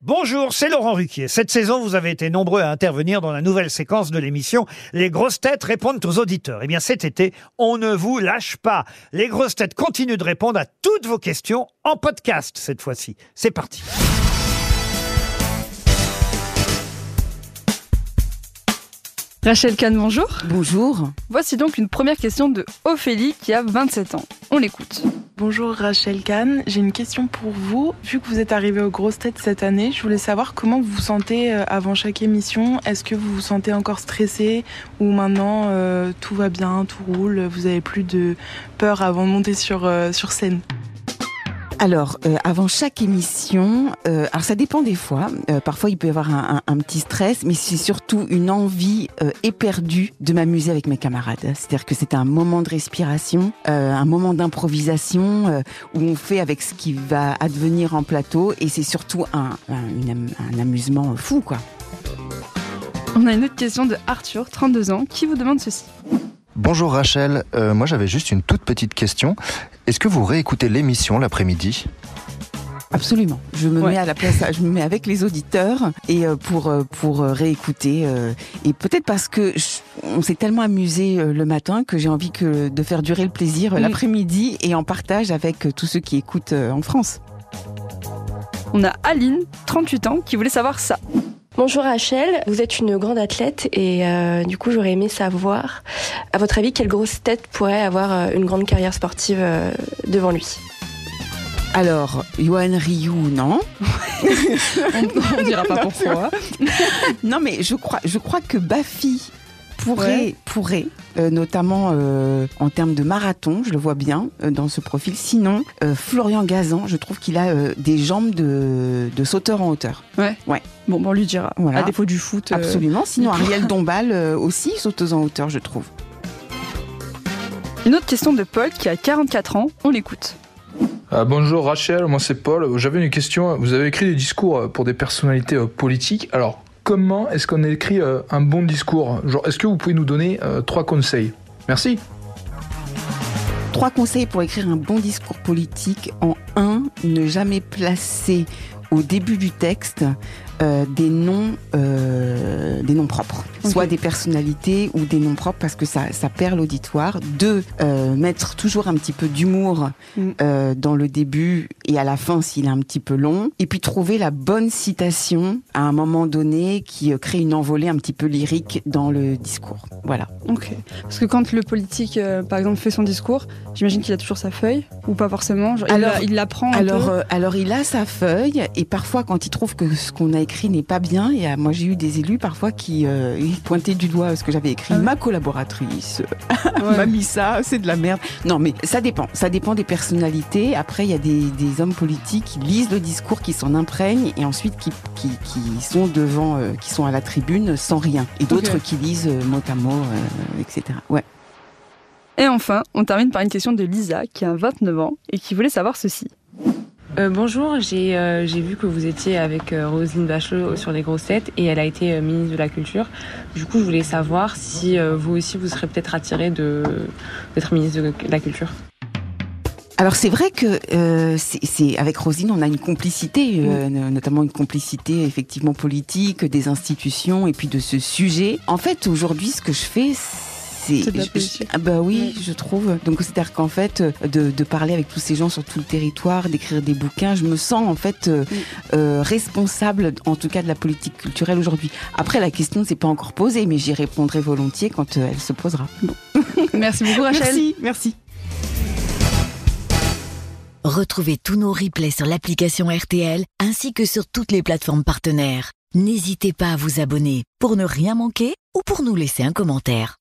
Bonjour, c'est Laurent Ruquier. Cette saison, vous avez été nombreux à intervenir dans la nouvelle séquence de l'émission Les grosses têtes répondent aux auditeurs. Eh bien, cet été, on ne vous lâche pas. Les grosses têtes continuent de répondre à toutes vos questions en podcast cette fois-ci. C'est parti. Rachel Kahn, bonjour. Bonjour. Voici donc une première question de Ophélie qui a 27 ans. On l'écoute. Bonjour Rachel Kahn, j'ai une question pour vous. Vu que vous êtes arrivée aux grosses têtes cette année, je voulais savoir comment vous vous sentez euh, avant chaque émission. Est-ce que vous vous sentez encore stressé ou maintenant euh, tout va bien, tout roule, vous avez plus de peur avant de monter sur, euh, sur scène? Alors, euh, avant chaque émission, euh, alors ça dépend des fois. euh, parfois, il peut y avoir un, petit stress, mais c'est surtout une envie éperdue de m'amuser avec mes camarades. C'est-à-dire que c'est un moment de respiration, un moment d'improvisation où on fait avec ce qui va advenir en plateau, et c'est surtout un, un amusement fou, quoi. On a une autre question de Arthur, 32 ans, qui vous demande ceci. Bonjour Rachel, Euh, moi j'avais juste une toute petite question. Est-ce que vous réécoutez l'émission l'après-midi? Absolument. Je me Ouais. mets à la place, je me mets avec les auditeurs et euh, pour euh, pour réécouter et peut-être parce que je- on s'est tellement amusé le matin que j'ai envie que de faire durer le plaisir l'après-midi et en partage avec tous ceux qui écoutent en France. On a Aline, 38 ans, qui voulait savoir ça. Bonjour Rachel, vous êtes une grande athlète et euh, du coup j'aurais aimé savoir, à votre avis, quelle grosse tête pourrait avoir euh, une grande carrière sportive euh, devant lui? Alors, Yoann Ryu, non. On, on dira pas pourquoi. Non, mais je crois, je crois que Bafi pourrait, Ouais. pourrait, euh, notamment euh, en termes de marathon, je le vois bien euh, dans ce profil. Sinon, euh, Florian Gazan, je trouve qu'il a euh, des jambes de, de sauteur en hauteur. Bon, bon, on lui dira. Voilà. À défaut du foot. euh, Absolument. Sinon, Ariel Dombal euh, aussi, sauteuse en hauteur, je trouve. Une autre question de Paul, qui a 44 ans. On l'écoute. Euh, bonjour Rachel, moi c'est Paul. J'avais une question. Vous avez écrit des discours pour des personnalités euh, politiques. Alors, comment est-ce qu'on écrit euh, un bon discours? Genre, est-ce que vous pouvez nous donner euh, trois conseils? Merci. Trois conseils pour écrire un bon discours politique. En un, ne jamais placer au début du texte euh, des noms, euh, des noms propres, soit des personnalités ou des noms propres, parce que ça, ça perd l'auditoire. Deux, euh, mettre toujours un petit peu d'humour Mm. dans le début et à la fin s'il est un petit peu long. Et puis trouver la bonne citation à un moment donné qui crée une envolée un petit peu lyrique dans le discours. Voilà. Ok. Parce que quand le politique, par exemple, fait son discours, j'imagine qu'il a toujours sa feuille, ou pas forcément. Genre, il Alors- la- un Alors, peu. euh, alors il a sa feuille et parfois quand il trouve que ce qu'on a écrit n'est pas bien, et moi j'ai eu des élus parfois qui euh, pointaient du doigt ce que j'avais écrit. Ah. Ma collaboratrice Ouais. m'a mis ça, c'est de la merde. Non mais ça dépend, ça dépend des personnalités. Après il y a des, des hommes politiques qui lisent le discours, qui s'en imprègnent et ensuite qui, qui, qui sont devant, euh, qui sont à la tribune sans rien. Et d'autres qui lisent euh, mot à mot, euh, etc. Ouais. Et enfin, on termine par une question de Lisa, qui a 29 ans, et qui voulait savoir ceci. Euh, bonjour, j'ai euh, j'ai vu que vous étiez avec euh, Roselyne Bachelot sur les grosses têtes et elle a été euh, ministre de la Culture. Du coup, je voulais savoir si vous aussi vous serez peut-être attiré d'être ministre de la Culture. Alors c'est vrai que euh, c'est avec Rosine on a une complicité, euh, no- notamment une complicité effectivement politique des institutions et puis de ce sujet. En fait aujourd'hui ce que je fais c'est C'est ah bah oui Ouais. je trouve donc c'est-à-dire qu'en fait euh, de, de parler avec tous ces gens sur tout le territoire, d'écrire des bouquins, je me sens en fait euh, euh, responsable en tout cas de la politique culturelle aujourd'hui. Après la question ne s'est pas encore posée mais j'y répondrai volontiers quand euh, elle se posera. Merci beaucoup, Rachel. Merci merci. Retrouvez tous nos replays sur l'application RTL ainsi que sur toutes les plateformes partenaires. N'hésitez pas à vous abonner pour ne rien manquer ou pour nous laisser un commentaire.